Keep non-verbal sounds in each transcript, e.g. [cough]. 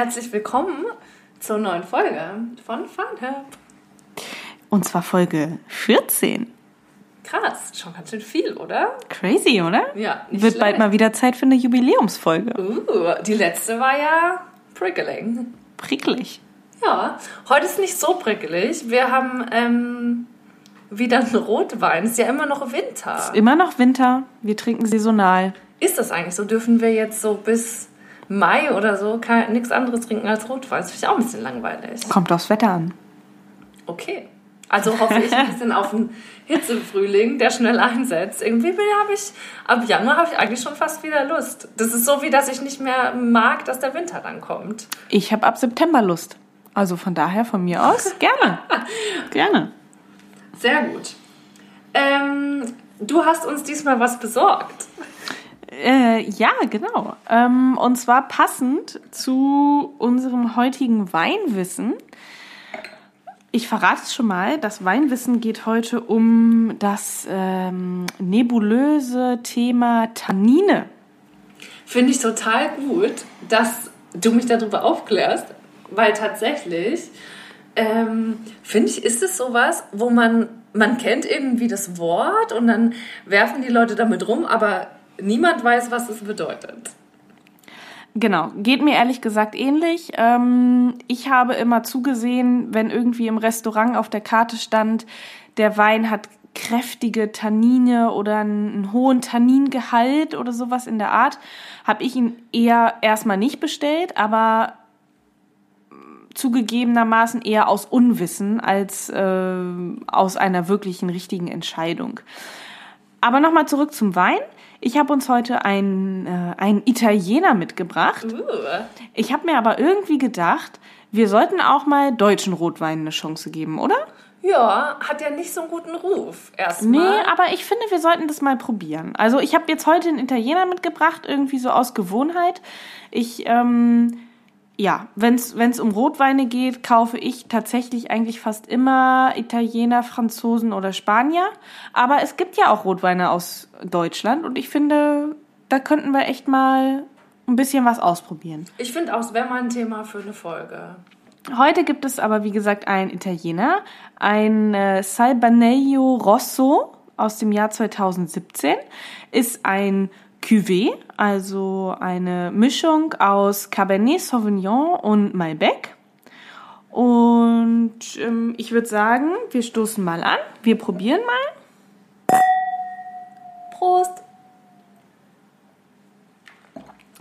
herzlich willkommen zur neuen Folge von Funhub. Und zwar Folge 14. Krass, schon ganz schön viel, oder? Crazy, oder? Ja, nicht Wird schlecht. bald mal wieder Zeit für eine Jubiläumsfolge. Uh, die letzte war ja prickling. Prickelig. Ja, heute ist nicht so prickelig. Wir haben ähm, wieder einen Rotwein. Es ist ja immer noch Winter. Immer noch Winter. Wir trinken saisonal. Ist das eigentlich so? Dürfen wir jetzt so bis Mai oder so nichts anderes trinken als Rotwein? Das finde ich auch ein bisschen langweilig. Kommt aufs Wetter an. Okay. Also hoffe ich ein bisschen auf einen Hitzefrühling, der schnell einsetzt. Irgendwie habe ich, ab Januar habe ich eigentlich schon fast wieder Lust. Das ist so wie, dass ich nicht mehr mag, dass der Winter dann kommt. Ich habe ab September Lust. Also von daher, von mir aus, [laughs] gerne. gerne. Sehr gut. Ähm, du hast uns diesmal was besorgt. Äh, ja, genau. Ähm, und zwar passend zu unserem heutigen Weinwissen. Ich verrate es schon mal, das Weinwissen geht heute um das ähm, nebulöse Thema Tannine. Finde ich total gut, dass du mich darüber aufklärst, weil tatsächlich ähm, finde ich, ist es sowas, wo man, man kennt irgendwie das Wort und dann werfen die Leute damit rum, aber niemand weiß, was es bedeutet. Genau, geht mir ehrlich gesagt ähnlich. Ähm, ich habe immer zugesehen, wenn irgendwie im Restaurant auf der Karte stand, der Wein hat kräftige Tannine oder einen, hohen Tanningehalt oder sowas in der Art, habe ich ihn eher erstmal nicht bestellt, aber zugegebenermaßen eher aus Unwissen als äh, aus einer wirklichen richtigen Entscheidung. Aber nochmal zurück zum Wein. Ich habe uns heute einen, äh, einen Italiener mitgebracht. Uh, Ich habe mir aber irgendwie gedacht, wir sollten auch mal deutschen Rotweinen eine Chance geben, oder? ja, hat ja nicht so einen guten Ruf. Nee, Erstmal. aber ich finde, wir sollten das mal probieren. Also ich habe jetzt heute einen Italiener mitgebracht, irgendwie so aus Gewohnheit. Ich, ähm, ja, wenn es um Rotweine geht, kaufe ich tatsächlich eigentlich fast immer Italiener, Franzosen oder Spanier. Aber es gibt ja auch Rotweine aus Deutschland und ich finde, da könnten wir echt mal ein bisschen was ausprobieren. Ich finde auch, es wäre mal ein Thema für eine Folge. Heute gibt es aber, wie gesagt, einen Italiener, ein äh, Salbaneio Rosso aus dem Jahr 2017. Ist ein Cuvée, also eine Mischung aus Cabernet Sauvignon und Malbec. Und ähm, ich würde sagen, wir stoßen mal an. Wir probieren mal. Prost!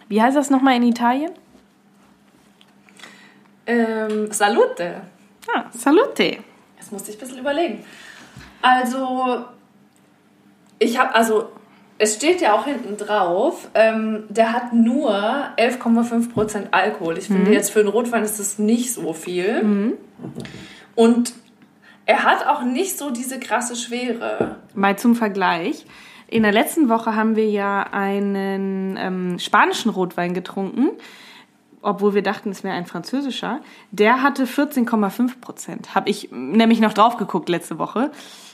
Wie heißt das nochmal in Italien? Ähm, salute! Ah, Salute. Jetzt musste ich ein bisschen überlegen. Also, ich habe, also, es steht ja auch hinten drauf, ähm, der hat nur 11,5% Alkohol. Ich finde, jetzt für einen Rotwein ist das nicht so viel. Und er hat auch nicht so diese krasse Schwere. Mal zum Vergleich. In der letzten Woche haben wir ja einen ähm, spanischen Rotwein getrunken, obwohl wir dachten, es wäre ein französischer. Der hatte 14,5 Prozent. Habe ich nämlich noch drauf geguckt letzte Woche.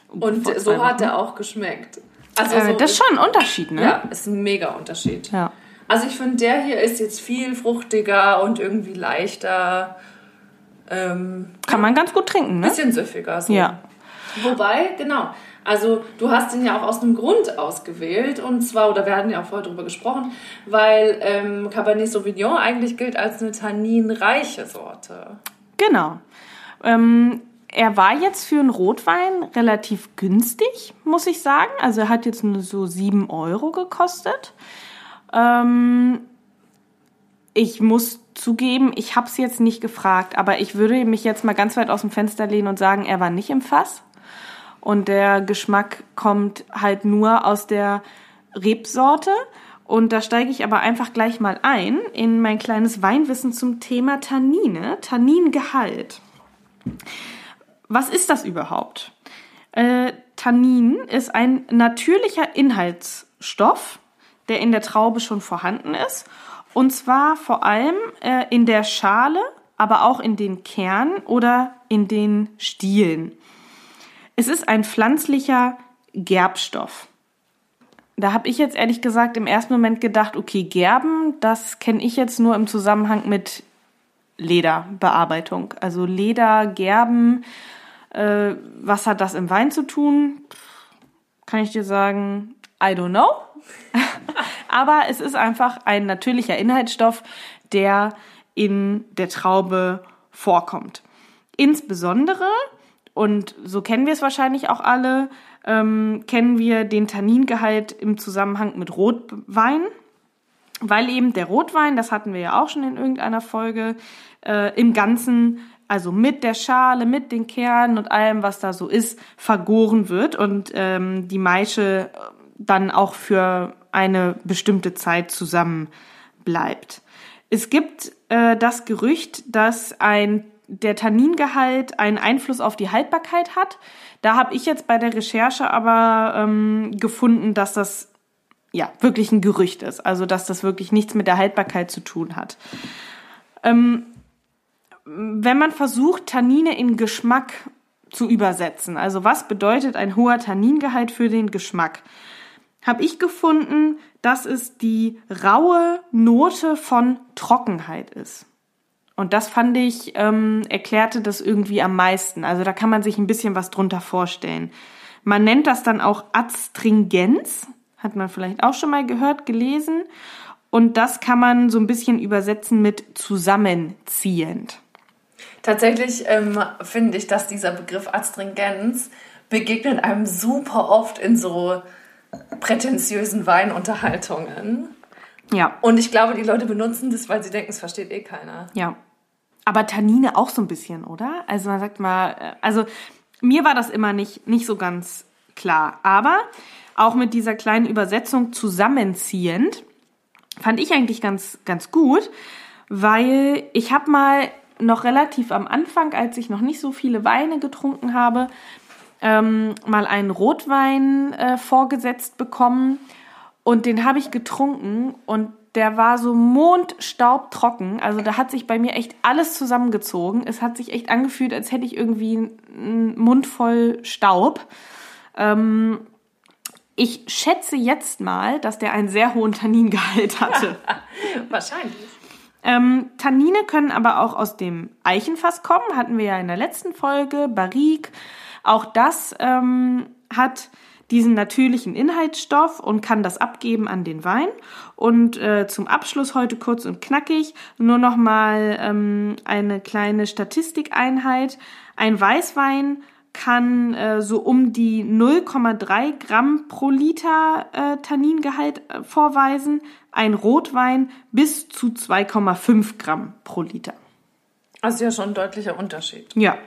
Und so hat er auch geschmeckt. Also, Äh, so, das ist schon ein Unterschied, ne? Ja, ist ein mega Unterschied. Ja. Also ich finde, der hier ist jetzt viel fruchtiger und irgendwie leichter. Ähm, Kann man ganz gut trinken, ne? bisschen süffiger. So. Ja. Wobei, genau, also du hast ihn ja auch aus einem Grund ausgewählt und zwar, oder wir hatten ja auch vorher drüber gesprochen, weil ähm, Cabernet Sauvignon eigentlich gilt als eine tanninreiche Sorte. Genau. Ähm, er war jetzt für einen Rotwein relativ günstig, muss ich sagen. Also er hat jetzt nur so 7 Euro gekostet. Ähm, ich muss zugeben, ich habe es jetzt nicht gefragt, aber ich würde mich jetzt mal ganz weit aus dem Fenster lehnen und sagen, er war nicht im Fass. Und der Geschmack kommt halt nur aus der Rebsorte. Und da steige ich aber einfach gleich mal ein in mein kleines Weinwissen zum Thema Tannine, Tanningehalt. Was ist das überhaupt? Äh, Tannin ist ein natürlicher Inhaltsstoff, der in der Traube schon vorhanden ist. Und zwar vor allem äh, in der Schale, aber auch in den Kernen oder in den Stielen. Es ist ein pflanzlicher Gerbstoff. Da habe ich jetzt ehrlich gesagt im ersten Moment gedacht, okay, Gerben, das kenne ich jetzt nur im Zusammenhang mit Lederbearbeitung. Also Leder, Gerben, äh, was hat das im Wein zu tun? Kann ich dir sagen, I don't know. [laughs] Aber es ist einfach ein natürlicher Inhaltsstoff, der in der Traube vorkommt. Insbesondere, und so kennen wir es wahrscheinlich auch alle, ähm, kennen wir den Tanningehalt im Zusammenhang mit Rotwein, weil eben der Rotwein, das hatten wir ja auch schon in irgendeiner Folge, äh, im Ganzen, also mit der Schale, mit den Kernen und allem, was da so ist, vergoren wird und ähm, die Maische dann auch für eine bestimmte Zeit zusammen bleibt. Es gibt äh, das Gerücht, dass ein der Tanningehalt einen Einfluss auf die Haltbarkeit hat. Da habe ich jetzt bei der Recherche aber ähm, gefunden, dass das ja wirklich ein Gerücht ist. Also dass das wirklich nichts mit der Haltbarkeit zu tun hat. Ähm, wenn man versucht, Tannine in Geschmack zu übersetzen, also was bedeutet ein hoher Tanningehalt für den Geschmack, habe ich gefunden, dass es die raue Note von Trockenheit ist. Und das fand ich, ähm, erklärte das irgendwie am meisten. Also da kann man sich ein bisschen was drunter vorstellen. Man nennt das dann auch Adstringenz, hat man vielleicht auch schon mal gehört, gelesen. Und das kann man so ein bisschen übersetzen mit zusammenziehend. Tatsächlich ähm, finde ich, dass dieser Begriff Adstringenz begegnet einem super oft in so prätentiösen Weinunterhaltungen. Ja. Und ich glaube, die Leute benutzen das, weil sie denken, es versteht eh keiner. Ja. Aber Tannine auch so ein bisschen, oder? Also man sagt mal, äh, also mir war das immer nicht, nicht so ganz klar. Aber auch mit dieser kleinen Übersetzung zusammenziehend fand ich eigentlich ganz, ganz gut, weil ich habe mal noch relativ am Anfang, als ich noch nicht so viele Weine getrunken habe, ähm, mal einen Rotwein äh, vorgesetzt bekommen und den habe ich getrunken und der war so mondstaubtrocken. Also da hat sich bei mir echt alles zusammengezogen. Es hat sich echt angefühlt, als hätte ich irgendwie einen Mund voll Staub. Ähm, ich schätze jetzt mal, dass der einen sehr hohen Tanningehalt hatte. [laughs] Wahrscheinlich. Ähm, Tannine können aber auch aus dem Eichenfass kommen, hatten wir ja in der letzten Folge. Barrique, auch das ähm, hat diesen natürlichen Inhaltsstoff und kann das abgeben an den Wein. Und äh, zum Abschluss heute kurz und knackig nur noch mal ähm, eine kleine Statistikeinheit. Ein Weißwein kann äh, so um die 0,3 Gramm pro Liter äh, Tanningehalt äh, vorweisen, ein Rotwein bis zu 2,5 Gramm pro Liter. Also ja schon ein deutlicher Unterschied. Ja,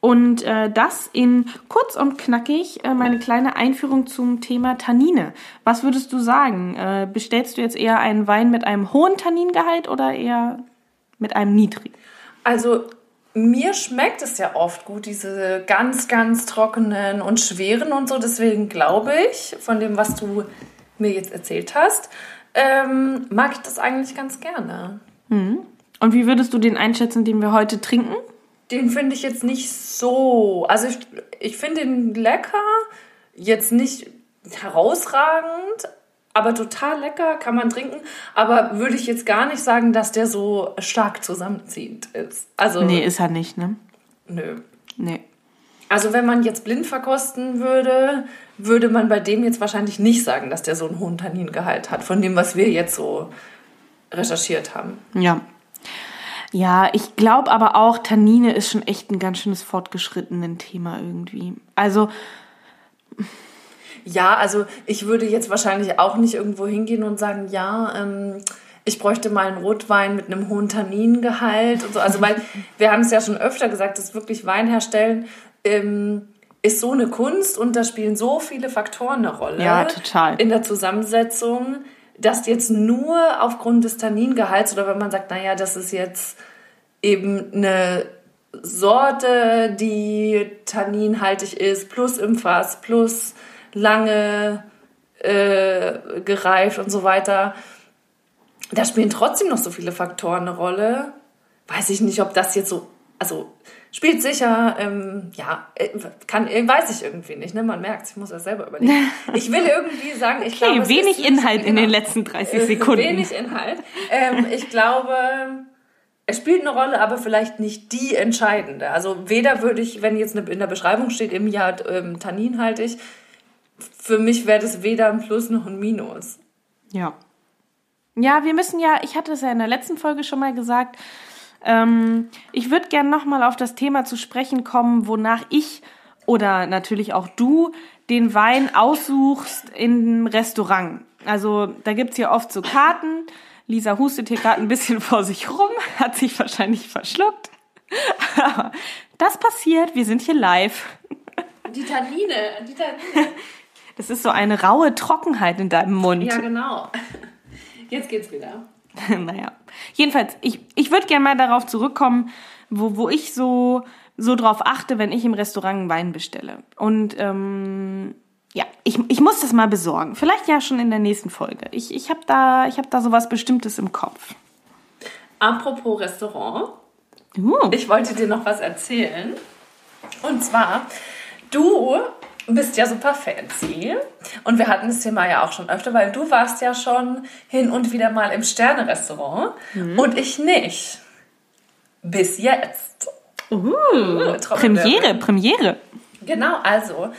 und äh, das in kurz und knackig äh, meine kleine Einführung zum Thema Tannine. Was würdest du sagen? Bestellst du jetzt eher einen Wein mit einem hohen Tanningehalt oder eher mit einem niedrigen? Also mir schmeckt es ja oft gut, diese ganz, ganz trockenen und schweren und so. Deswegen glaube ich, von dem, was du mir jetzt erzählt hast, ähm, mag ich das eigentlich ganz gerne. Mhm. Und wie würdest du den einschätzen, den wir heute trinken? den finde ich jetzt nicht so. Also ich, ich finde ihn lecker, jetzt nicht herausragend, aber total lecker, kann man trinken. Aber würde ich jetzt gar nicht sagen, dass der so stark zusammenziehend ist. Also, nee, ist er nicht, ne? Nö. Nee. Also wenn man jetzt blind verkosten würde, würde man bei dem jetzt wahrscheinlich nicht sagen, dass der so einen hohen Tanningehalt hat, von dem, was wir jetzt so recherchiert haben. Ja, ja, ich glaube aber auch, Tannine ist schon echt ein ganz schönes fortgeschrittenen Thema irgendwie. Also. Ja, also ich würde jetzt wahrscheinlich auch nicht irgendwo hingehen und sagen, ja, ähm, ich bräuchte mal einen Rotwein mit einem hohen Tanningehalt und so. Also weil [laughs] wir haben es ja schon öfter gesagt, dass wirklich Wein herstellen ähm, ist so eine Kunst und da spielen so viele Faktoren eine Rolle. Ja, total. In der Zusammensetzung dass jetzt nur aufgrund des Tanningehalts oder wenn man sagt, naja, das ist jetzt eben eine Sorte, die tanninhaltig ist, plus im Fass, plus lange äh, gereift und so weiter. Da spielen trotzdem noch so viele Faktoren eine Rolle. Weiß ich nicht, ob das jetzt so, also Spielt sicher, ähm, ja, äh, kann, äh, weiß ich irgendwie nicht, ne? Man merkt, ich muss das selber überlegen. [laughs] Ich will irgendwie sagen, ich okay, glaube. wenig ist, Inhalt genau, in den letzten 30 äh, [laughs] Sekunden. Wenig Inhalt. Ähm, ich glaube, es spielt eine Rolle, aber vielleicht nicht die entscheidende. Also weder würde ich, wenn jetzt in der Beschreibung steht, im Jahr ähm, tanninhaltig, für mich wäre das weder ein Plus noch ein Minus. Ja. Ja, wir müssen ja, ich hatte es ja in der letzten Folge schon mal gesagt, ähm, ich würde gerne nochmal auf das Thema zu sprechen kommen, wonach ich oder natürlich auch du den Wein aussuchst im Restaurant. Also da gibt's ja oft so Karten. Lisa hustet hier gerade ein bisschen [laughs] vor sich rum, hat sich wahrscheinlich verschluckt. Aber das passiert, wir sind hier live. Die Tannine, die Tannine. [laughs] Das ist so eine raue Trockenheit in deinem Mund. Ja, genau. Jetzt geht's wieder. [laughs] naja. Jedenfalls, ich, ich würde gerne mal darauf zurückkommen, wo, wo ich so, so drauf achte, wenn ich im Restaurant einen Wein bestelle. Und ähm, ja, ich, ich muss das mal besorgen. Vielleicht ja schon in der nächsten Folge. Ich, ich habe da, ich hab da sowas Bestimmtes im Kopf. Apropos Restaurant. Uh. Ich wollte dir noch was erzählen. Und zwar, du bist ja super fancy. Und wir hatten das Thema ja auch schon öfter, weil du warst ja schon hin und wieder mal im Sterne-Restaurant und ich nicht. Bis jetzt. Uh, Premiere, Trommelwirbel. Premiere. Genau, also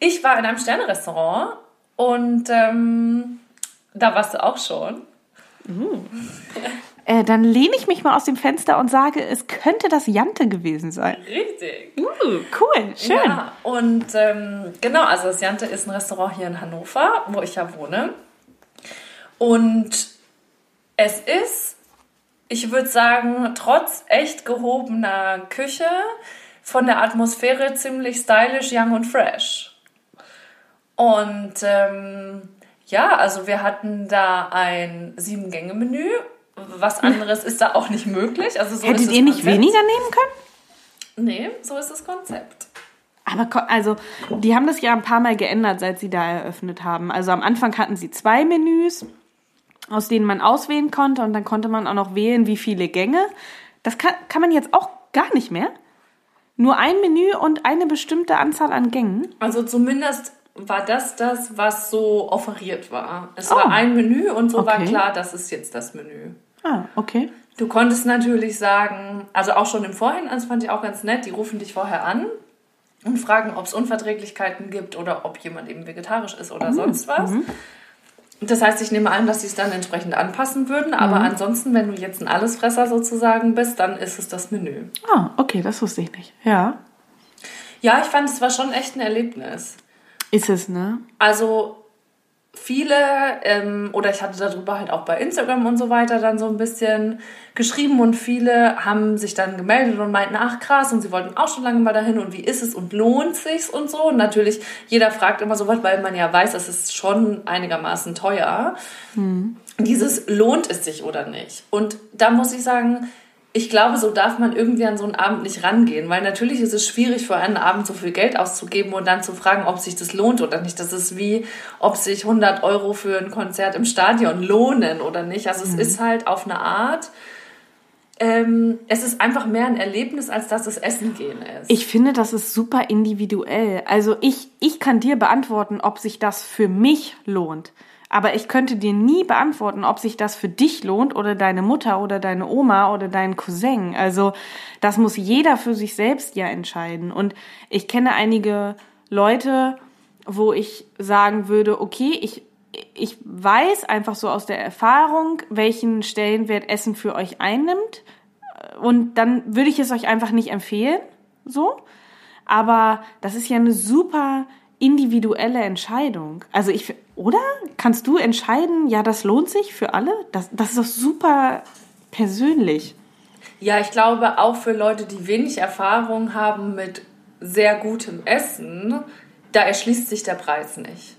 ich war in einem Sterne-Restaurant und ähm, da warst du auch schon. [laughs] Äh, dann lehne ich mich mal aus dem Fenster und sage, es könnte das Jante gewesen sein. Richtig. Uh, cool, schön. Ja, und ähm, genau, also das Jante ist ein Restaurant hier in Hannover, wo ich ja wohne. Und es ist, ich würde sagen, trotz echt gehobener Küche, von der Atmosphäre ziemlich stylish, young und fresh. Und ähm, ja, also wir hatten da ein Sieben-Gänge-Menü. Was anderes ist da auch nicht möglich. Also so Hättet ihr nicht Konzept. weniger nehmen können? Nee, so ist das Konzept. Aber also, die haben das ja ein paar Mal geändert, seit sie da eröffnet haben. Also am Anfang hatten sie zwei Menüs, aus denen man auswählen konnte und dann konnte man auch noch wählen, wie viele Gänge. Das kann, kann man jetzt auch gar nicht mehr. Nur ein Menü und eine bestimmte Anzahl an Gängen. Also zumindest war das das, was so offeriert war. Es Oh. war ein Menü und so war Okay. klar, das ist jetzt das Menü. Ah, okay. Du konntest natürlich sagen, also auch schon im Vorhinein, das fand ich auch ganz nett, die rufen dich vorher an und fragen, ob es Unverträglichkeiten gibt oder ob jemand eben vegetarisch ist oder sonst was. Das heißt, ich nehme an, dass sie es dann entsprechend anpassen würden, aber ansonsten, wenn du jetzt ein Allesfresser sozusagen bist, dann ist es das Menü. Ah, okay, das wusste ich nicht. Ja. Ja, ich fand, es war schon echt ein Erlebnis. Ist es, ne? Also viele, ähm, oder ich hatte darüber halt auch bei Instagram und so weiter dann so ein bisschen geschrieben und viele haben sich dann gemeldet und meinten, ach krass, und sie wollten auch schon lange mal dahin und wie ist es und lohnt sich's und so. Und natürlich, jeder fragt immer so was, weil man ja weiß, das ist schon einigermaßen teuer. Dieses lohnt es sich oder nicht? Und da muss ich sagen, ich glaube, so darf man irgendwie an so einen Abend nicht rangehen, weil natürlich ist es schwierig, für einen Abend so viel Geld auszugeben und dann zu fragen, ob sich das lohnt oder nicht. Das ist wie, ob sich 100 Euro für ein Konzert im Stadion lohnen oder nicht. Also es ist halt auf eine Art, ähm, es ist einfach mehr ein Erlebnis, als dass es Essen gehen ist. Ich finde, das ist super individuell. Also ich, ich kann dir beantworten, ob sich das für mich lohnt. Aber ich könnte dir nie beantworten, ob sich das für dich lohnt oder deine Mutter oder deine Oma oder deinen Cousin. Also das muss jeder für sich selbst ja entscheiden. Und ich kenne einige Leute, wo ich sagen würde, okay, ich, ich weiß einfach so aus der Erfahrung, welchen Stellenwert Essen für euch einnimmt. Und dann würde ich es euch einfach nicht empfehlen. So. Aber das ist ja eine super individuelle Entscheidung. Also ich, oder? Kannst du entscheiden, ja, das lohnt sich für alle? Das, das ist doch super persönlich. Ja, ich glaube auch für Leute, die wenig Erfahrung haben mit sehr gutem Essen, da erschließt sich der Preis nicht.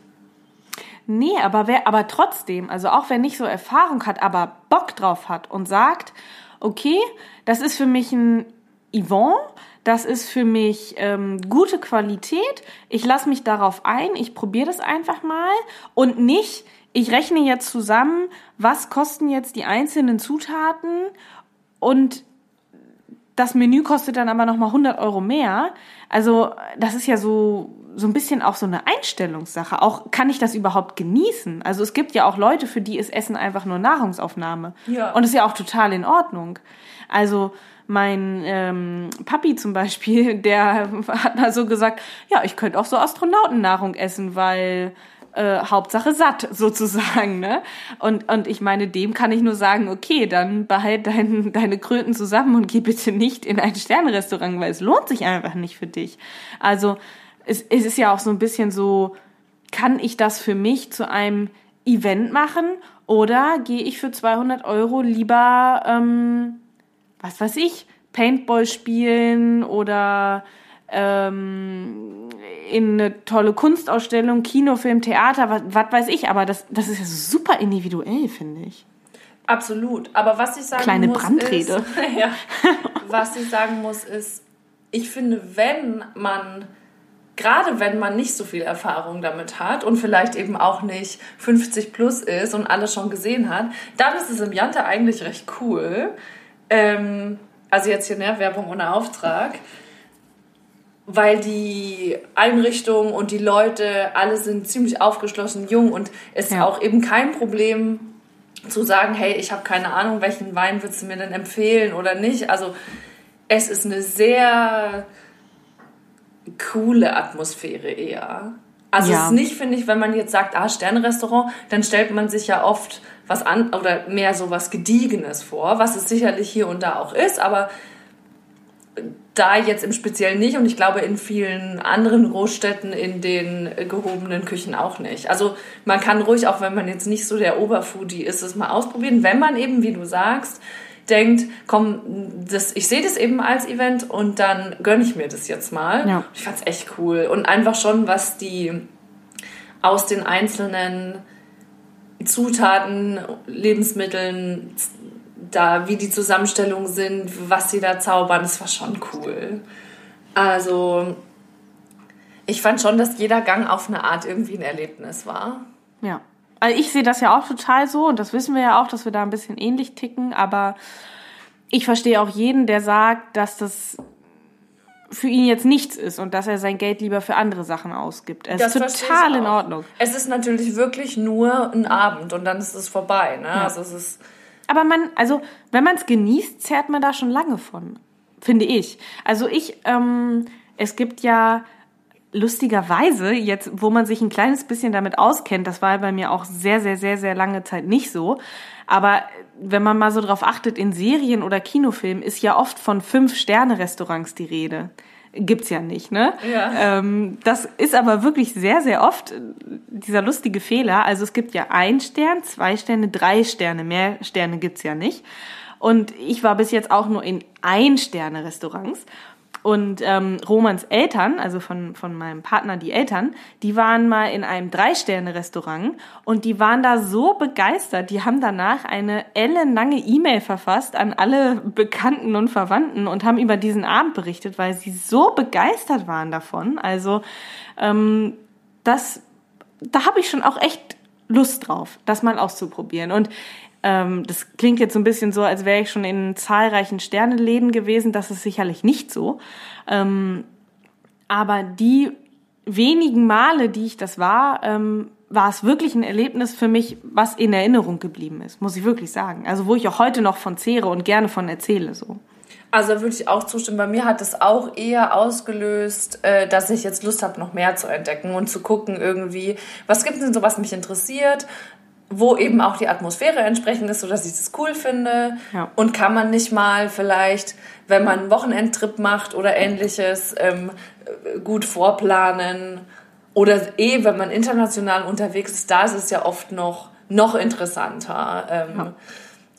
Nee, aber wer, aber trotzdem, also auch wer nicht so Erfahrung hat, aber Bock drauf hat und sagt, okay, das ist für mich ein Yvonne, das ist für mich ähm, gute Qualität, ich lasse mich darauf ein, ich probiere das einfach mal und nicht, ich rechne jetzt zusammen, was kosten jetzt die einzelnen Zutaten und das Menü kostet dann aber nochmal 100 Euro mehr. Also das ist ja so, so ein bisschen auch so eine Einstellungssache. Auch kann ich das überhaupt genießen? Also es gibt ja auch Leute, für die ist Essen einfach nur Nahrungsaufnahme. Ja. Und ist ja auch total in Ordnung. Also mein ähm, Papi zum Beispiel, [laughs] der hat mal so gesagt, ja, ich könnte auch so Astronautennahrung essen, weil äh, Hauptsache satt [laughs] sozusagen, ne? Und, und ich meine, dem kann ich nur sagen, okay, dann behalt dein, [laughs] deine Kröten zusammen und geh bitte nicht in ein Sternrestaurant, weil es lohnt sich einfach nicht für dich. Also es, es ist ja auch so ein bisschen so, kann ich das für mich zu einem Event machen oder gehe ich für 200 Euro lieber, ähm, was weiß ich, Paintball spielen oder ähm, in eine tolle Kunstausstellung, Kinofilm, Theater, was, was weiß ich, aber das, das ist ja super individuell, finde ich. Absolut. Aber was ich sagen Kleine muss, Brandrede. ist, [laughs] ja, was ich sagen muss, ist, ich finde, wenn man, gerade wenn man nicht so viel Erfahrung damit hat und vielleicht eben auch nicht 50 plus ist und alles schon gesehen hat, dann ist es im Jante eigentlich recht cool. Ähm, also jetzt hier, ne, Werbung ohne Auftrag weil die Einrichtung und die Leute alle sind ziemlich aufgeschlossen, jung und es ist Ja. auch eben kein Problem zu sagen, hey, ich habe keine Ahnung, welchen Wein würdest du mir denn empfehlen oder nicht. Also es ist eine sehr coole Atmosphäre eher. Also Ja. es ist nicht, finde ich, wenn man jetzt sagt, ah, Sternrestaurant, dann stellt man sich ja oft was an oder mehr so was Gediegenes vor, was es sicherlich hier und da auch ist, aber da jetzt im Speziellen nicht und ich glaube in vielen anderen Großstädten in den gehobenen Küchen auch nicht. Also man kann ruhig, auch wenn man jetzt nicht so der Oberfoodie ist, es mal ausprobieren, wenn man eben, wie du sagst, denkt, komm, das, ich sehe das eben als Event und dann gönne ich mir das jetzt mal. Ja. Ich fand's echt cool und einfach schon, was die aus den einzelnen Zutaten, Lebensmitteln, da, wie die Zusammenstellungen sind, was sie da zaubern, das war schon cool. Also, ich fand schon, dass jeder Gang auf eine Art irgendwie ein Erlebnis war. Ja. Also ich sehe das ja auch total so und das wissen wir ja auch, dass wir da ein bisschen ähnlich ticken, aber ich verstehe auch jeden, der sagt, dass das für ihn jetzt nichts ist und dass er sein Geld lieber für andere Sachen ausgibt. Es Das ist total in. Ordnung. Es ist natürlich wirklich nur ein Abend und dann ist es vorbei. Ne? Also es ist Aber man, also wenn man es genießt, zehrt man da schon lange von, finde ich. Also ich, ähm, es gibt ja lustigerweise jetzt, wo man sich ein kleines bisschen damit auskennt, das war bei mir auch sehr, sehr, sehr, sehr lange Zeit nicht so. Aber wenn man mal so drauf achtet, in Serien oder Kinofilmen ist ja oft von Fünf-Sterne-Restaurants die Rede. Gibt's ja nicht, ne? Ja. Ähm, das ist aber wirklich sehr, sehr oft äh, dieser lustige Fehler. Also es gibt ja ein Stern, zwei Sterne, drei Sterne. Mehr Sterne gibt's ja nicht. Und ich war bis jetzt auch nur in Ein-Sterne-Restaurants. Und ähm, Romans Eltern, also von, von meinem Partner die Eltern, die waren mal in einem Drei-Sterne-Restaurant und die waren da so begeistert. Die haben danach eine ellenlange E-Mail verfasst an alle Bekannten und Verwandten und haben über diesen Abend berichtet, weil sie so begeistert waren davon. Also ähm, das, da habe ich schon auch echt Lust drauf, das mal auszuprobieren. Und ähm, das klingt jetzt so ein bisschen so, als wäre ich schon in zahlreichen Sterneläden gewesen. Das ist sicherlich nicht so. Ähm, aber die wenigen Male, die ich das war, ähm, war es wirklich ein Erlebnis für mich, was in Erinnerung geblieben ist, muss ich wirklich sagen. Also wo ich auch heute noch von zehre und gerne von erzähle. So. Also würde ich auch zustimmen. Bei mir hat es auch eher ausgelöst, äh, dass ich jetzt Lust habe, noch mehr zu entdecken und zu gucken irgendwie, was gibt es denn so, was mich interessiert, wo eben auch die Atmosphäre entsprechend ist, sodass ich das cool finde. Ja. Und kann man nicht mal vielleicht, wenn man einen Wochenendtrip macht oder ähnliches, ähm, äh, gut vorplanen. Oder eh, wenn man international unterwegs ist, da ist es ja oft noch, noch interessanter. Ähm,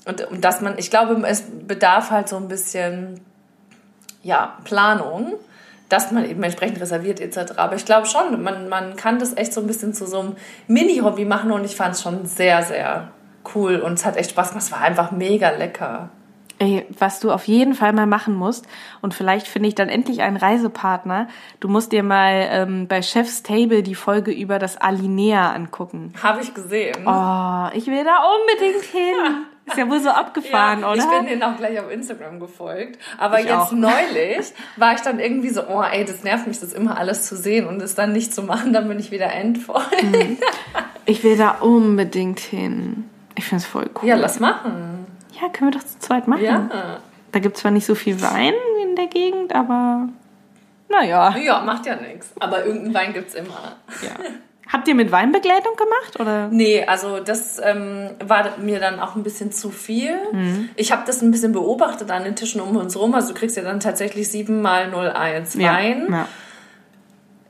und, und dass man, ich glaube, es bedarf halt so ein bisschen ja, Planung, dass man eben entsprechend reserviert etc. Aber ich glaube schon, man, man kann das echt so ein bisschen zu so einem Mini-Hobby machen und ich fand es schon sehr, sehr cool und es hat echt Spaß gemacht. Es war einfach mega lecker. Ey, was du auf jeden Fall mal machen musst, und vielleicht finde ich dann endlich einen Reisepartner, du musst dir mal ähm, bei Chef's Table die Folge über das Alinea angucken. Habe ich gesehen. Oh, ich will da unbedingt hin. [laughs] Ist ja wohl so abgefahren, ja, oder? Ich bin denen auch gleich auf Instagram gefolgt. Aber Ich jetzt auch. neulich war ich dann irgendwie so, oh ey, das nervt mich, das immer alles zu sehen und es dann nicht zu machen, dann bin ich wieder endvoll. Ich will da unbedingt hin. Ich finde es voll cool. Ja, lass machen. Ja, können wir doch zu zweit machen. Ja. Da gibt es zwar nicht so viel Wein in der Gegend, aber naja. Ja, macht ja nichts. Aber irgendeinen Wein gibt's immer. Ja. Habt ihr mit Weinbegleitung gemacht? Oder? Nee, also das ähm, war mir dann auch ein bisschen zu viel. Ich habe das ein bisschen beobachtet an den Tischen um uns rum. Also du kriegst ja dann tatsächlich 7 mal 01 Wein. Ja.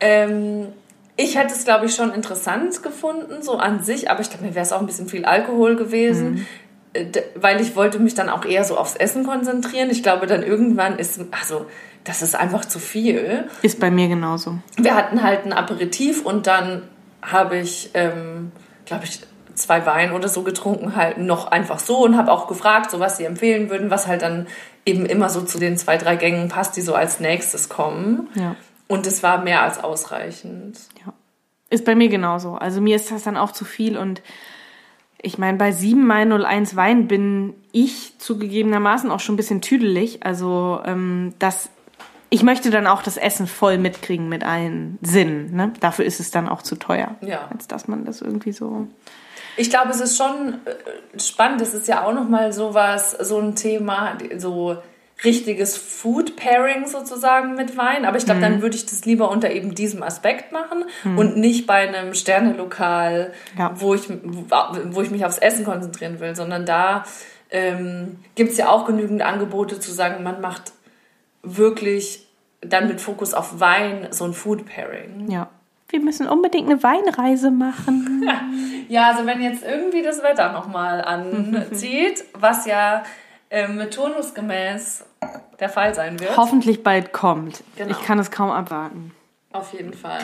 Ähm, ich hätte es, glaube ich, schon interessant gefunden, so an sich, aber ich glaube, mir wäre es auch ein bisschen viel Alkohol gewesen, äh, d- weil ich wollte mich dann auch eher so aufs Essen konzentrieren. Ich glaube, dann irgendwann ist, also, das ist einfach zu viel. Ist bei mir genauso. Wir hatten halt ein Aperitif und dann habe ich, ähm, glaube ich, zwei Wein oder so getrunken, halt noch einfach so und habe auch gefragt, so was sie empfehlen würden, was halt dann eben immer so zu den zwei, drei Gängen passt, die so als nächstes kommen. Ja. Und es war mehr als ausreichend. Ja. Ist bei mir genauso. Also mir ist das dann auch zu viel und ich meine, bei 7 mal 01 Wein bin ich zugegebenermaßen auch schon ein bisschen tüdelig. Also ähm, das, ich möchte dann auch das Essen voll mitkriegen mit allen Sinnen. Ne? Dafür ist es dann auch zu teuer. Ja. Als dass man das irgendwie so... Ich glaube, es ist schon äh, spannend. Es ist ja auch nochmal sowas, so ein Thema, so richtiges Food Pairing sozusagen mit Wein. Aber ich glaube, dann würde ich das lieber unter eben diesem Aspekt machen und nicht bei einem Sternelokal, Ja. wo, ich, wo ich mich aufs Essen konzentrieren will, sondern da ähm, gibt es ja auch genügend Angebote zu sagen, man macht wirklich dann mit Fokus auf Wein so ein Food Pairing. Ja. Wir müssen unbedingt eine Weinreise machen. [laughs] Ja, also wenn jetzt irgendwie das Wetter nochmal anzieht, [laughs] was ja ähm, turnusgemäß der Fall sein wird. Hoffentlich bald kommt. Genau. Ich kann es kaum abwarten. Auf jeden Fall.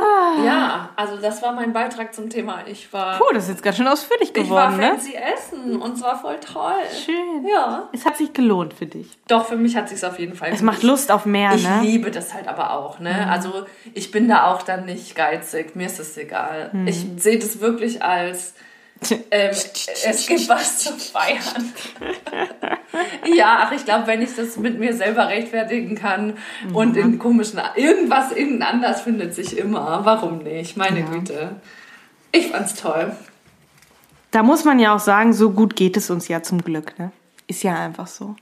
Ah. Ja, also das war mein Beitrag zum Thema. Ich war, Puh, das ist jetzt ganz schön ausführlich ich war geworden, ne? fancy essen und zwar voll toll. Schön. Ja. Es hat sich gelohnt für dich. Doch, für mich hat sich's auf jeden Fall Es macht Lust auf mehr, Ich ne? liebe das halt aber auch, ne? Also ich bin da auch dann nicht geizig, mir ist es egal. Mhm. Ich sehe das wirklich als ähm, es gibt was zu feiern. ja, ach, ich glaube, wenn ich das mit mir selber rechtfertigen kann und Mhm. in komischen irgendwas irgendein anders findet sich immer. Warum nicht? Meine Ja. Güte. Ich fand's toll. Da muss man ja auch sagen, so gut geht es uns ja zum Glück, ne? Ist ja einfach so.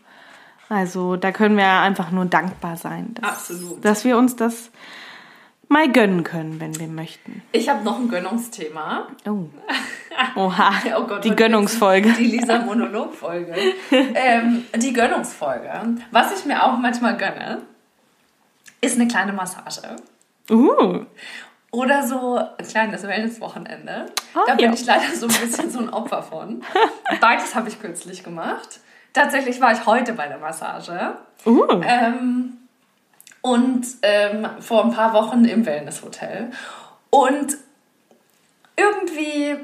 Also da können wir einfach nur dankbar sein, dass, Absolut. dass wir uns das mal gönnen können, wenn wir möchten. Ich habe noch ein Gönnungsthema. Oh. [laughs] Oha, Oh Gott, die Gönnungsfolge. Die Lisa Monolog-Folge. ähm, die Gönnungsfolge. Was ich mir auch manchmal gönne, ist eine kleine Massage. Uh, Oder so ein kleines Wellness-Wochenende. Ah, da bin ja. ich leider so ein bisschen so ein Opfer von. Beides habe ich kürzlich gemacht. Tatsächlich war ich heute bei der Massage. uh. Ähm, und ähm, vor ein paar Wochen im Wellness-Hotel. Und irgendwie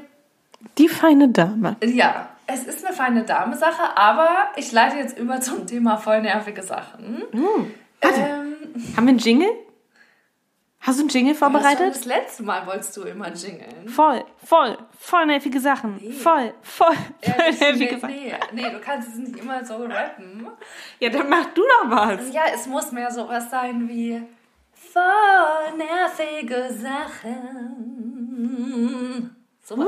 Die feine Dame. Ja, es ist eine feine Dame-Sache, aber ich leite jetzt über zum Thema voll nervige Sachen. Ähm, Haben wir einen Jingle? Hast du einen Jingle was vorbereitet? das letzte Mal wolltest du immer jingeln. Voll, voll, voll nervige Sachen. Voll, voll, voll Ehrlich, nervige nee, Sachen. nee, nee, du kannst es nicht immer so rappen. Ja, dann mach du doch was. Ja, es muss mehr sowas sein wie voll nervige Sachen. So [laughs] [laughs]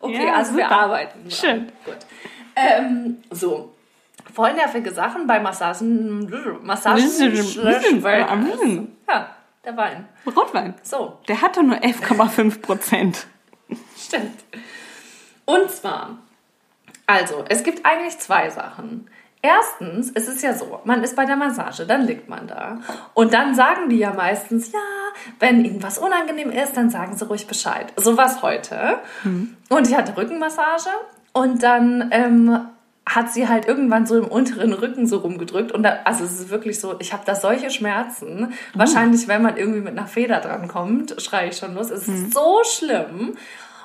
Okay, Ja, also wir super. arbeiten. dran. Schön. Gut. Ähm, so. Voll nervige Sachen bei Massagen. Massagen. ja, der Wein. Rotwein. So, Der hat doch nur 11,5 Prozent. stimmt. Und zwar, also, es gibt eigentlich zwei Sachen. Erstens, es ist ja so, man ist bei der Massage, dann liegt man da. Und dann sagen die ja meistens, ja, wenn ihnen was unangenehm ist, dann sagen sie ruhig Bescheid. So was heute. Und ich hatte Rückenmassage und dann ähm, hat sie halt irgendwann so im unteren Rücken so rumgedrückt. Und da, also es ist wirklich so, ich habe da solche Schmerzen. Wahrscheinlich, wenn man irgendwie mit einer Feder dran kommt, schreie ich schon los. Es ist so schlimm.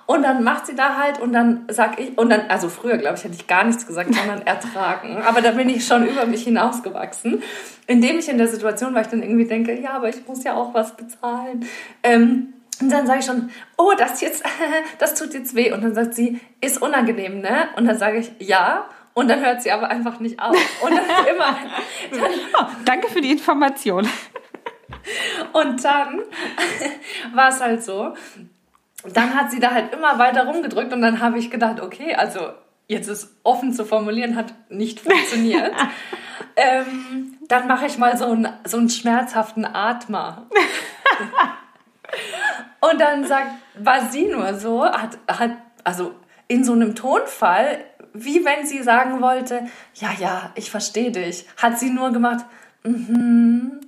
Und dann macht sie da halt und dann sag ich, und dann, also früher, glaube ich, hätte ich gar nichts gesagt, sondern [laughs] ertragen. Aber da bin ich schon über mich hinausgewachsen, indem ich in der Situation war, ich dann irgendwie denke, ja, aber ich muss ja auch was bezahlen. Ähm, Und dann sage ich schon, oh, das jetzt, [laughs] das tut jetzt weh. Und dann sagt sie, ist unangenehm, ne? Und dann sage ich, ja. Und dann hört sie aber einfach nicht auf. Und dann [laughs] immer. Dann, [laughs] oh, danke für die Information. Und dann war es halt so. Dann hat sie da halt immer weiter rumgedrückt und dann habe ich gedacht, okay, also jetzt ist offen zu formulieren, hat nicht funktioniert. [laughs] ähm, dann mache ich mal so einen, so einen schmerzhaften Atmer. und dann sagt, war sie nur so, hat, hat, also in so einem Tonfall, wie wenn sie sagen wollte, ja, ja, ich verstehe dich, hat sie nur gemacht, mhm.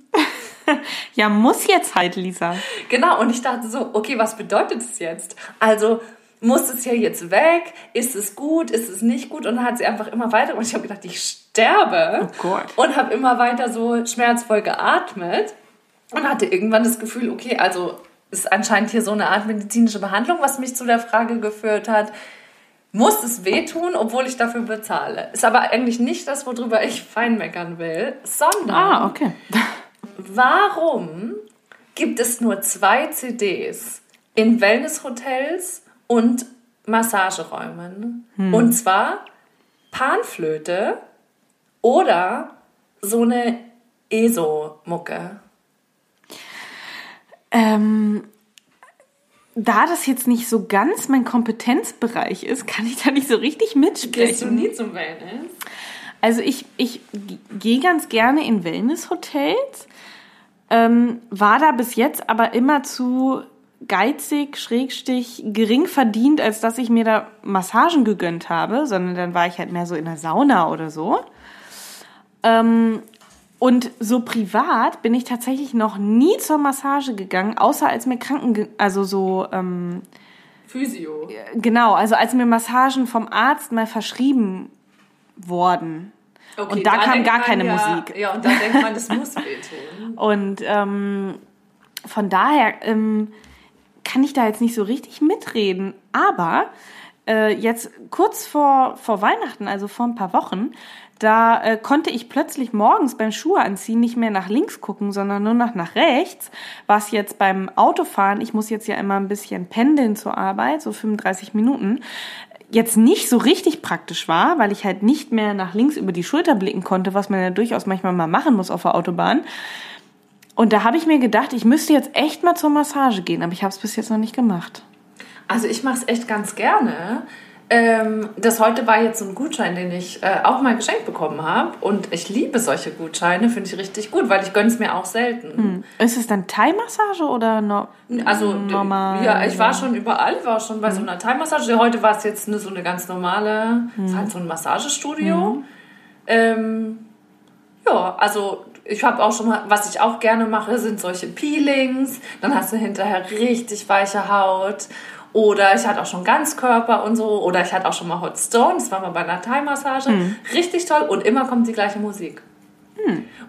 [laughs] ja, muss jetzt halt, Lisa. Genau, und ich dachte so, okay, was bedeutet es jetzt? Also, muss es hier jetzt weg? Ist es gut? Ist es nicht gut? Und dann hat sie einfach immer weiter und ich habe gedacht, ich sterbe. Oh Gott. Und habe immer weiter so schmerzvoll geatmet und hatte irgendwann das Gefühl, okay, also ist anscheinend hier so eine Art medizinische Behandlung, was mich zu der Frage geführt hat, muss es wehtun, obwohl ich dafür bezahle. Ist aber eigentlich nicht das, worüber ich fein meckern will, sondern Ah, okay. [laughs] warum gibt es nur zwei CDs in Wellnesshotels und Massageräumen? Und zwar Panflöte oder so eine ESO-Mucke. Ähm, da das jetzt nicht so ganz mein Kompetenzbereich ist, kann ich da nicht so richtig Gehst du mitsprechen. nie zum Wellness? Also ich, ich gehe ganz gerne in Wellnesshotels, ähm, war da bis jetzt aber immer zu geizig, schrägstich, gering verdient, als dass ich mir da Massagen gegönnt habe, sondern dann war ich halt mehr so in der Sauna oder so. Ähm, und so privat bin ich tatsächlich noch nie zur Massage gegangen, außer als mir Kranken, also so, ähm, Physio. genau, also als mir Massagen vom Arzt mal verschrieben worden. Okay, und da kam denkt gar keine ja, Musik. Ja, und da denkt man, das muss wehtun. [laughs] Und ähm, von daher ähm, kann ich da jetzt nicht so richtig mitreden. Aber äh, jetzt kurz vor, vor Weihnachten, also vor ein paar Wochen, da äh, konnte ich plötzlich morgens beim Schuhe anziehen nicht mehr nach links gucken, sondern nur noch nach rechts. Was jetzt beim Autofahren, ich muss jetzt ja immer ein bisschen pendeln zur Arbeit, so 35 Minuten, jetzt nicht so richtig praktisch war, weil ich halt nicht mehr nach links über die Schulter blicken konnte, was man ja durchaus manchmal mal machen muss auf der Autobahn. Und da habe ich mir gedacht, ich müsste jetzt echt mal zur Massage gehen, aber ich habe es bis jetzt noch nicht gemacht. Also ich mache es echt ganz gerne. Ähm, das heute war jetzt so ein Gutschein, den ich äh, auch mal geschenkt bekommen habe. Und ich liebe solche Gutscheine, finde ich richtig gut, weil ich gönne es mir auch selten. Ist es dann Thai-Massage oder no Also normal? ja, ich war schon überall, war schon bei so einer Thai-Massage. Heute war es jetzt eine, so eine ganz normale, es ist halt so ein Massagestudio. Ähm, ja, also ich habe auch schon mal, was ich auch gerne mache, sind solche Peelings. Dann hast du hinterher richtig weiche Haut. Oder ich hatte auch schon Ganzkörper und so. Oder ich hatte auch schon mal Hot Stone. Das war mal bei einer Thai-Massage. Richtig toll. Und immer kommt die gleiche Musik.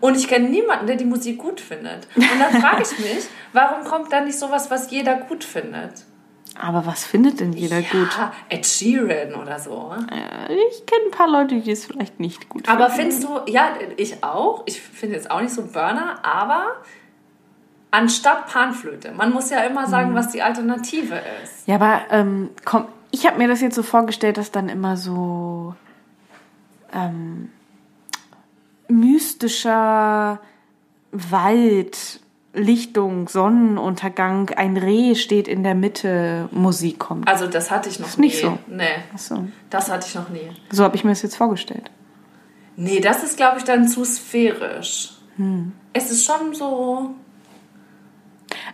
Und ich kenne niemanden, der die Musik gut findet. Und dann frage ich mich, [laughs] warum kommt da nicht sowas, was jeder gut findet? Aber was findet denn jeder gut? Ja, Ed Sheeran oder so. Äh, Ich kenne ein paar Leute, die es vielleicht nicht gut Aber finden. findest du, ja, ich auch. Ich finde jetzt auch nicht so Burner, aber anstatt Panflöte, man muss ja immer sagen, was die Alternative ist. Ja, aber ähm, komm, ich habe mir das jetzt so vorgestellt, dass dann immer so ähm, mystischer Wald, Lichtung, Sonnenuntergang, ein Reh steht in der Mitte, Musik kommt. Also das hatte ich noch Ist nie. nicht so. Nee, Achso. das hatte ich noch nie. So habe ich mir das jetzt vorgestellt. Nee, das ist, glaube ich, dann zu sphärisch. Hm. Es ist schon so...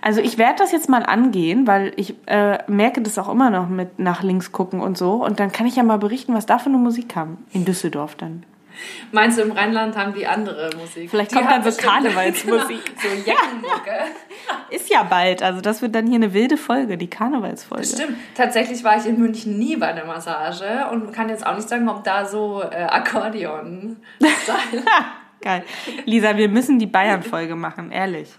Also ich werde das jetzt mal angehen, weil ich äh, merke das auch immer noch mit nach links gucken und so. Und dann kann ich ja mal berichten, was da für eine Musik kam. In Düsseldorf dann. Meinst du, im Rheinland haben die andere Musik? Vielleicht Die kommt dann so Karnevalsmusik. Genau, [laughs] so Jackenmucke. [laughs] Ist ja bald. Also das wird dann hier eine wilde Folge, die Karnevalsfolge. Stimmt. Tatsächlich war ich in München nie bei der Massage und kann jetzt auch nicht sagen, ob da so äh, Akkordeon [laughs] Geil. Lisa, wir müssen die Bayern-Folge machen, ehrlich.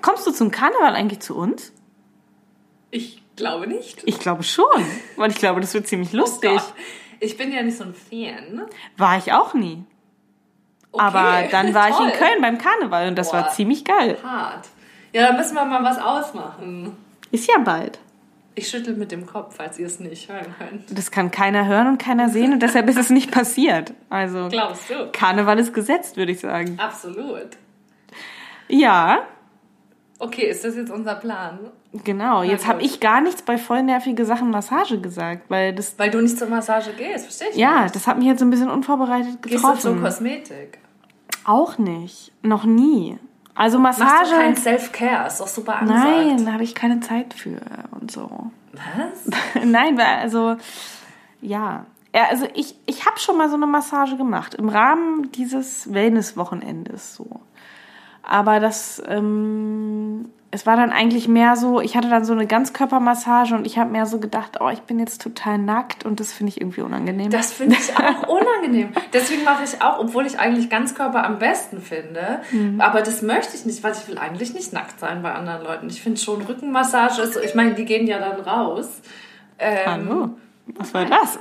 Kommst du zum Karneval eigentlich zu uns? Ich glaube nicht. Ich glaube schon, weil ich glaube, das wird ziemlich lustig. Oh. Ich bin ja nicht so ein Fan. War ich auch nie. Okay, Aber dann war ich [laughs] toll. in Köln beim Karneval und das war Boah. ziemlich geil. Hart. Ja, dann müssen wir mal was ausmachen. Ist ja bald. Ich schüttel mit dem Kopf, falls ihr es nicht hören könnt. Das kann keiner hören und keiner sehen und deshalb ist es nicht passiert. Also Glaubst du? Karneval ist gesetzt, würde ich sagen. Absolut. Ja, Okay, ist das jetzt unser Plan? genau. Jetzt habe ich gar nichts bei voll nervige Sachen Massage gesagt, weil das Weil du nicht zur Massage gehst, verstehe ich ja, nicht. das hat mich jetzt so ein bisschen unvorbereitet Gehst du zur getroffen. Kosmetik? Auch nicht, noch nie. Also Machst du Massage. kein Self-Care? Ist doch super angesagt. Nein, da habe ich keine Zeit für und so. Was? [laughs] Nein, weil also ja. ja also ich, ich habe schon mal so eine Massage gemacht im Rahmen dieses Wellness-Wochenendes so. Aber das, ähm, es war dann eigentlich mehr so, ich hatte dann so eine Ganzkörpermassage und ich habe mehr so gedacht, oh, ich bin jetzt total nackt und das finde ich irgendwie unangenehm. Das finde ich auch [laughs] unangenehm. Deswegen mache ich auch, obwohl ich eigentlich Ganzkörper am besten finde. Mhm. Aber das möchte ich nicht, weil ich will eigentlich nicht nackt sein bei anderen Leuten. Ich finde schon Rückenmassage ist, ich meine, die gehen ja dann raus. Ähm, Hallo, was war das?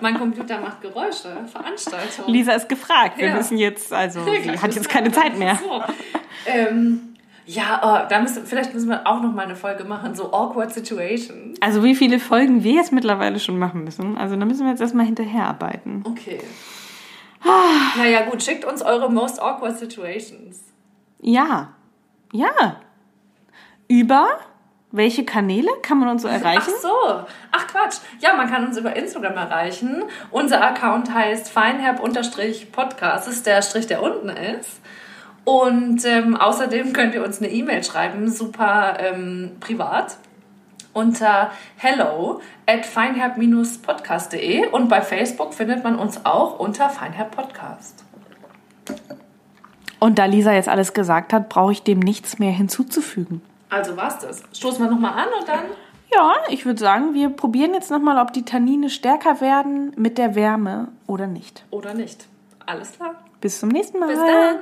Mein Computer macht Geräusche, Veranstaltung. Lisa ist gefragt. Wir Ja. müssen jetzt, also Ja, sie hat jetzt keine Zeit mehr. So. Ähm, ja, oh, da müssen, vielleicht müssen wir auch noch mal eine Folge machen, so awkward situations. Also wie viele Folgen wir jetzt mittlerweile schon machen müssen. Also da müssen wir jetzt erstmal hinterherarbeiten. Okay. Ah. Naja, gut, schickt uns eure most awkward situations. Ja. Ja. Über welche Kanäle kann man uns so erreichen? Ach so. Ach Quatsch. Ja, man kann uns über Instagram erreichen. Unser Account heißt feinherb-podcast. Das ist der Strich, der unten ist. Und ähm, außerdem könnt ihr uns eine E-Mail schreiben, super ähm, privat, unter hello at feinherb-podcast.de und bei Facebook findet man uns auch unter feinherb podcast. Und da Lisa jetzt alles gesagt hat, brauche ich dem nichts mehr hinzuzufügen. Also war's das. Stoßen wir nochmal an und dann... Ja, ich würde sagen, wir probieren jetzt nochmal, ob die Tannine stärker werden mit der Wärme oder nicht. Oder nicht. Alles klar. Bis zum nächsten Mal. Bis dann.